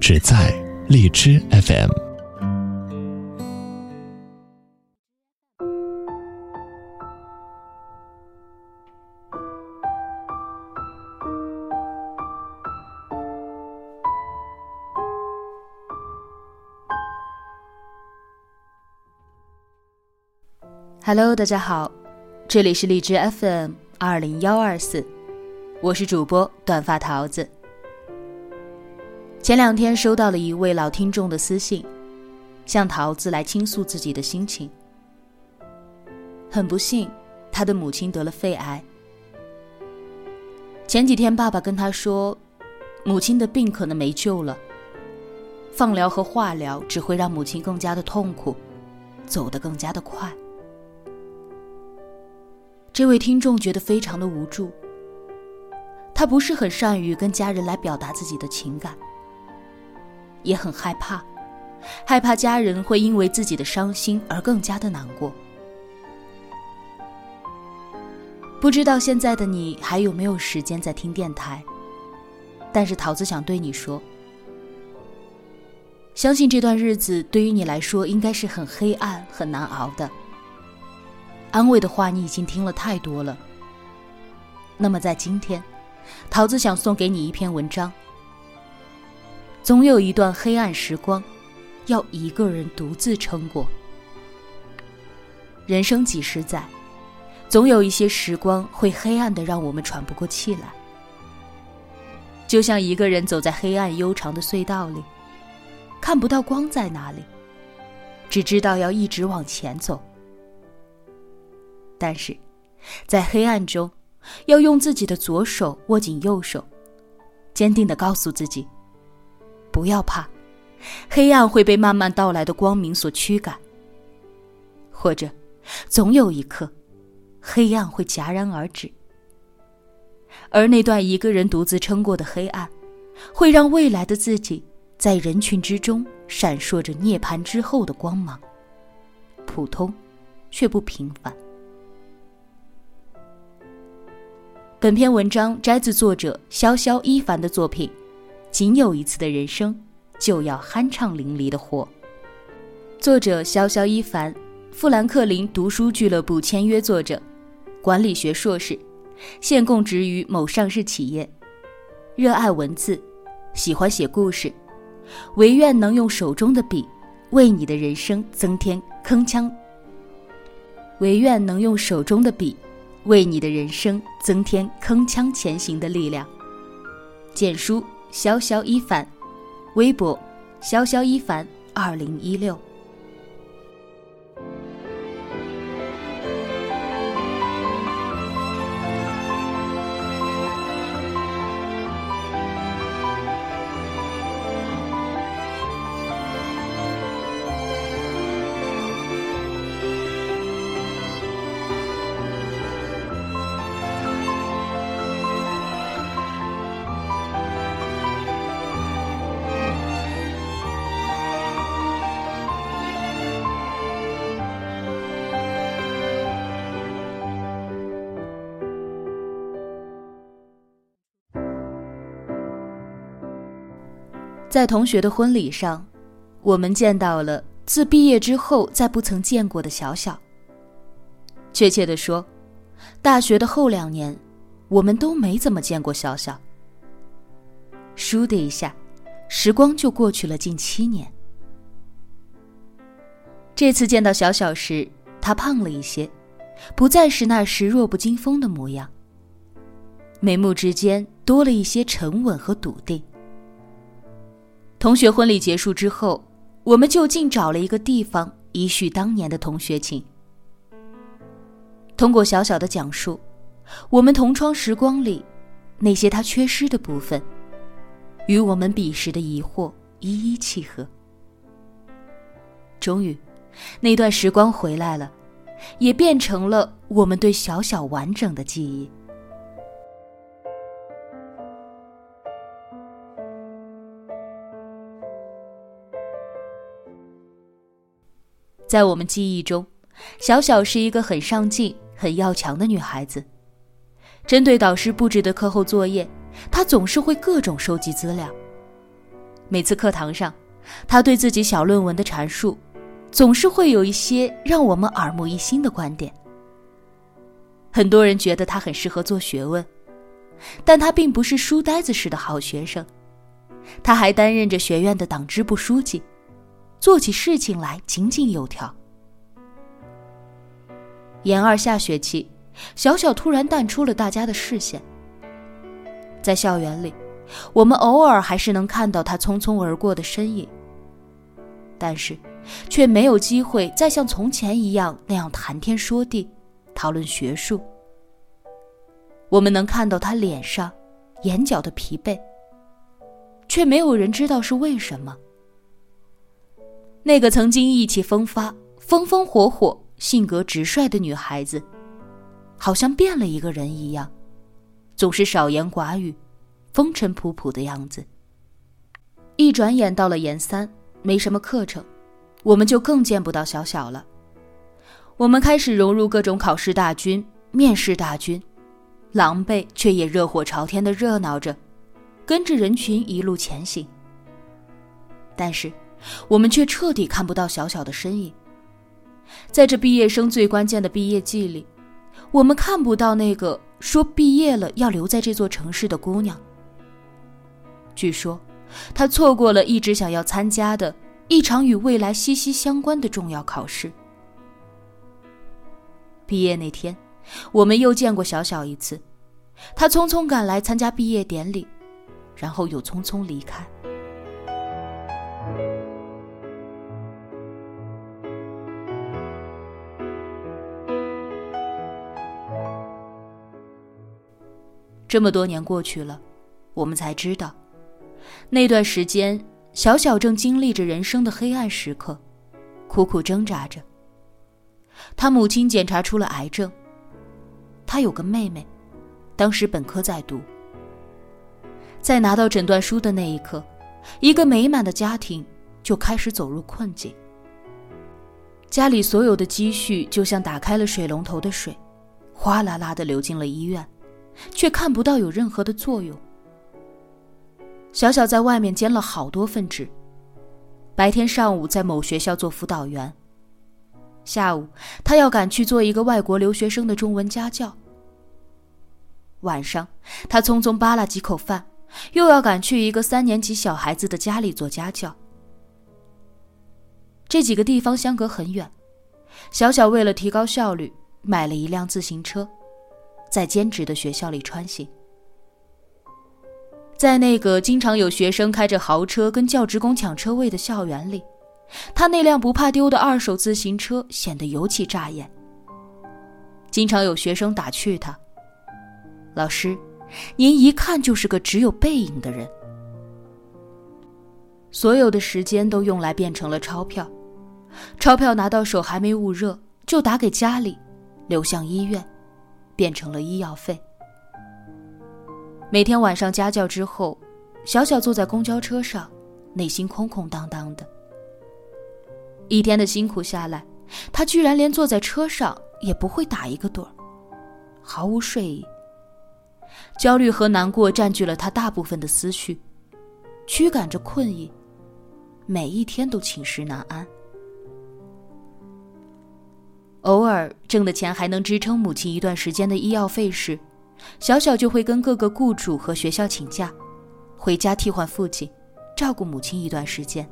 只在荔枝 FM。Hello，大家好，这里是荔枝 FM 二零幺二四，我是主播短发桃子。前两天收到了一位老听众的私信，向桃子来倾诉自己的心情。很不幸，他的母亲得了肺癌。前几天爸爸跟他说，母亲的病可能没救了，放疗和化疗只会让母亲更加的痛苦，走得更加的快。这位听众觉得非常的无助，他不是很善于跟家人来表达自己的情感。也很害怕，害怕家人会因为自己的伤心而更加的难过。不知道现在的你还有没有时间在听电台？但是桃子想对你说，相信这段日子对于你来说应该是很黑暗、很难熬的。安慰的话你已经听了太多了。那么在今天，桃子想送给你一篇文章。总有一段黑暗时光，要一个人独自撑过。人生几十载，总有一些时光会黑暗的让我们喘不过气来。就像一个人走在黑暗悠长的隧道里，看不到光在哪里，只知道要一直往前走。但是，在黑暗中，要用自己的左手握紧右手，坚定的告诉自己。不要怕，黑暗会被慢慢到来的光明所驱赶。或者，总有一刻，黑暗会戛然而止。而那段一个人独自撑过的黑暗，会让未来的自己在人群之中闪烁着涅槃之后的光芒。普通，却不平凡。本篇文章摘自作者潇潇一凡的作品。仅有一次的人生，就要酣畅淋漓的活。作者潇潇一凡，富兰克林读书俱乐部签约作者，管理学硕士，现供职于某上市企业。热爱文字，喜欢写故事，唯愿能用手中的笔，为你的人生增添铿锵。唯愿能用手中的笔，为你的人生增添铿锵前行的力量。简书。潇潇一凡，微博，潇潇一凡，二零一六。在同学的婚礼上，我们见到了自毕业之后再不曾见过的小小。确切的说，大学的后两年，我们都没怎么见过小小。倏的一下，时光就过去了近七年。这次见到小小时，他胖了一些，不再是那时弱不禁风的模样，眉目之间多了一些沉稳和笃定。同学婚礼结束之后，我们就近找了一个地方，一叙当年的同学情。通过小小的讲述，我们同窗时光里那些他缺失的部分，与我们彼时的疑惑一一契合。终于，那段时光回来了，也变成了我们对小小完整的记忆。在我们记忆中，小小是一个很上进、很要强的女孩子。针对导师布置的课后作业，她总是会各种收集资料。每次课堂上，她对自己小论文的阐述，总是会有一些让我们耳目一新的观点。很多人觉得她很适合做学问，但她并不是书呆子式的好学生，她还担任着学院的党支部书记。做起事情来井井有条。研二下学期，小小突然淡出了大家的视线。在校园里，我们偶尔还是能看到他匆匆而过的身影，但是，却没有机会再像从前一样那样谈天说地，讨论学术。我们能看到他脸上、眼角的疲惫，却没有人知道是为什么。那个曾经意气风发、风风火火、性格直率的女孩子，好像变了一个人一样，总是少言寡语、风尘仆仆的样子。一转眼到了研三，没什么课程，我们就更见不到小小了。我们开始融入各种考试大军、面试大军，狼狈却也热火朝天的热闹着，跟着人群一路前行。但是。我们却彻底看不到小小的身影。在这毕业生最关键的毕业季里，我们看不到那个说毕业了要留在这座城市的姑娘。据说，她错过了一直想要参加的一场与未来息息相关的重要考试。毕业那天，我们又见过小小一次，她匆匆赶来参加毕业典礼，然后又匆匆离开。这么多年过去了，我们才知道，那段时间，小小正经历着人生的黑暗时刻，苦苦挣扎着。他母亲检查出了癌症。他有个妹妹，当时本科在读。在拿到诊断书的那一刻，一个美满的家庭就开始走入困境。家里所有的积蓄就像打开了水龙头的水，哗啦啦的流进了医院。却看不到有任何的作用。小小在外面兼了好多份职，白天上午在某学校做辅导员，下午他要赶去做一个外国留学生的中文家教。晚上他匆匆扒拉几口饭，又要赶去一个三年级小孩子的家里做家教。这几个地方相隔很远，小小为了提高效率，买了一辆自行车。在兼职的学校里穿行，在那个经常有学生开着豪车跟教职工抢车位的校园里，他那辆不怕丢的二手自行车显得尤其扎眼。经常有学生打趣他：“老师，您一看就是个只有背影的人。”所有的时间都用来变成了钞票，钞票拿到手还没捂热，就打给家里，流向医院。变成了医药费。每天晚上家教之后，小小坐在公交车上，内心空空荡荡的。一天的辛苦下来，他居然连坐在车上也不会打一个盹儿，毫无睡意。焦虑和难过占据了他大部分的思绪，驱赶着困意，每一天都寝食难安。偶尔挣的钱还能支撑母亲一段时间的医药费时，小小就会跟各个雇主和学校请假，回家替换父亲，照顾母亲一段时间。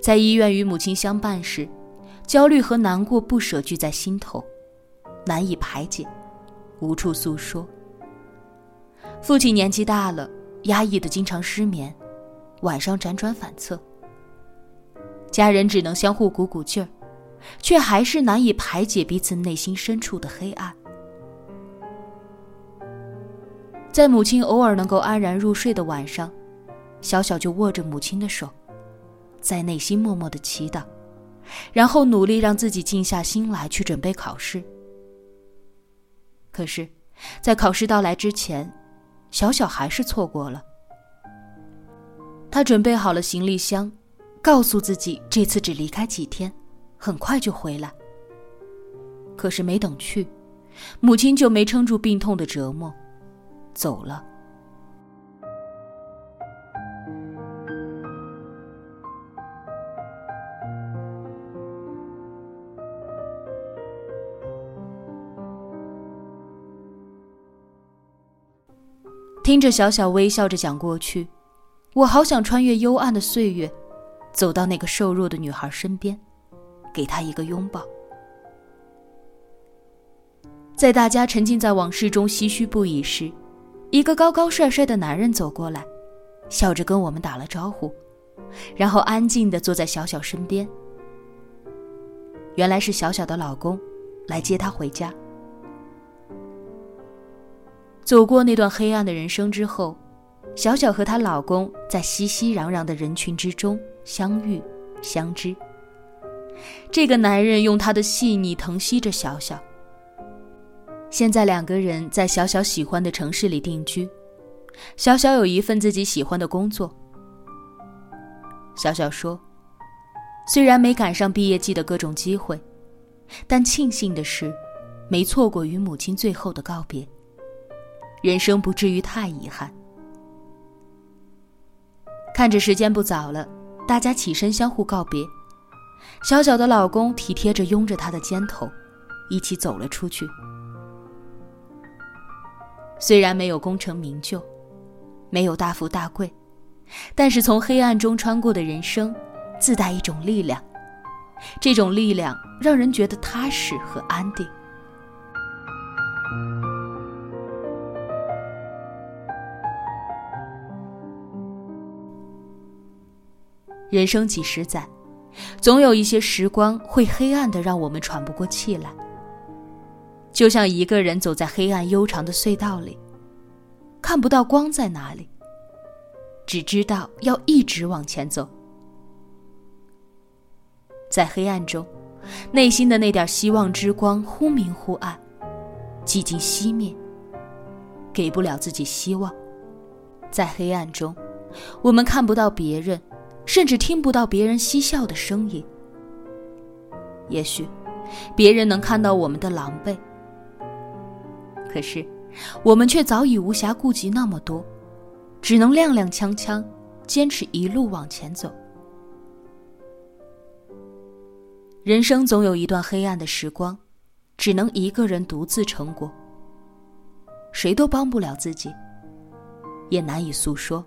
在医院与母亲相伴时，焦虑和难过不舍聚在心头，难以排解，无处诉说。父亲年纪大了，压抑的经常失眠，晚上辗转反侧。家人只能相互鼓鼓劲儿。却还是难以排解彼此内心深处的黑暗。在母亲偶尔能够安然入睡的晚上，小小就握着母亲的手，在内心默默的祈祷，然后努力让自己静下心来去准备考试。可是，在考试到来之前，小小还是错过了。他准备好了行李箱，告诉自己这次只离开几天，很快就回来。可是没等去，母亲就没撑住病痛的折磨，走了。听着小小微笑着讲过去，我好想穿越幽暗的岁月，走到那个瘦弱的女孩身边，给她一个拥抱。在大家沉浸在往事中唏嘘不已时，一个高高帅帅的男人走过来，笑着跟我们打了招呼，然后安静的坐在小小身边。原来是小小的老公，来接她回家。走过那段黑暗的人生之后，小小和她老公在熙熙攘攘的人群之中相遇、相知。这个男人用他的细腻疼惜着小小。现在两个人在小小喜欢的城市里定居，小小有一份自己喜欢的工作。小小说：“虽然没赶上毕业季的各种机会，但庆幸的是，没错过与母亲最后的告别。”人生不至于太遗憾。看着时间不早了，大家起身相互告别。小小的老公体贴着拥着她的肩头，一起走了出去。虽然没有功成名就，没有大富大贵，但是从黑暗中穿过的人生，自带一种力量。这种力量让人觉得踏实和安定。人生几十载，总有一些时光会黑暗的让我们喘不过气来。就像一个人走在黑暗悠长的隧道里，看不到光在哪里，只知道要一直往前走。在黑暗中，内心的那点希望之光忽明忽暗，几近熄灭，给不了自己希望。在黑暗中，我们看不到别人。甚至听不到别人嬉笑的声音。也许，别人能看到我们的狼狈，可是，我们却早已无暇顾及那么多，只能踉踉跄跄，坚持一路往前走。人生总有一段黑暗的时光，只能一个人独自撑过。谁都帮不了自己，也难以诉说。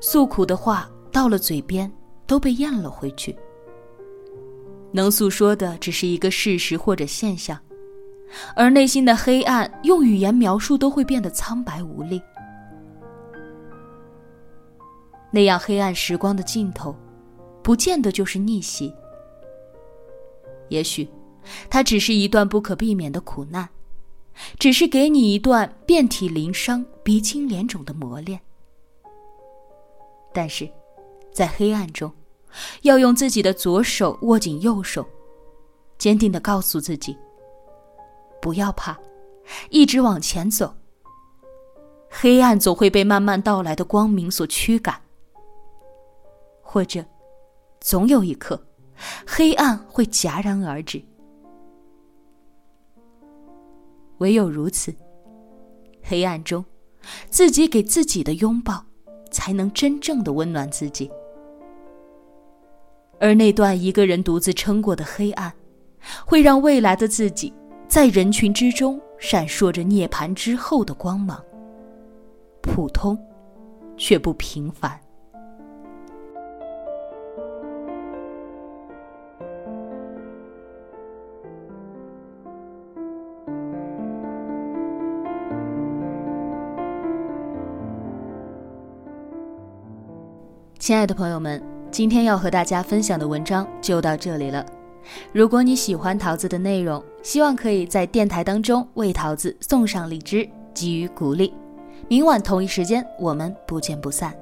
诉苦的话。到了嘴边，都被咽了回去。能诉说的只是一个事实或者现象，而内心的黑暗，用语言描述都会变得苍白无力。那样黑暗时光的尽头，不见得就是逆袭。也许，它只是一段不可避免的苦难，只是给你一段遍体鳞伤、鼻青脸肿的磨练。但是。在黑暗中，要用自己的左手握紧右手，坚定的告诉自己：不要怕，一直往前走。黑暗总会被慢慢到来的光明所驱赶，或者，总有一刻，黑暗会戛然而止。唯有如此，黑暗中，自己给自己的拥抱，才能真正的温暖自己。而那段一个人独自撑过的黑暗，会让未来的自己在人群之中闪烁着涅槃之后的光芒。普通，却不平凡。亲爱的朋友们。今天要和大家分享的文章就到这里了。如果你喜欢桃子的内容，希望可以在电台当中为桃子送上荔枝，给予鼓励。明晚同一时间，我们不见不散。